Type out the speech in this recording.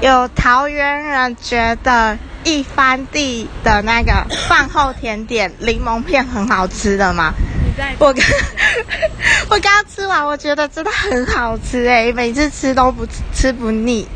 有桃园人觉得一番地的那个饭后甜点柠檬片很好吃的吗？我刚我刚吃完，我觉得真的很好吃哎，每次吃都不吃不腻。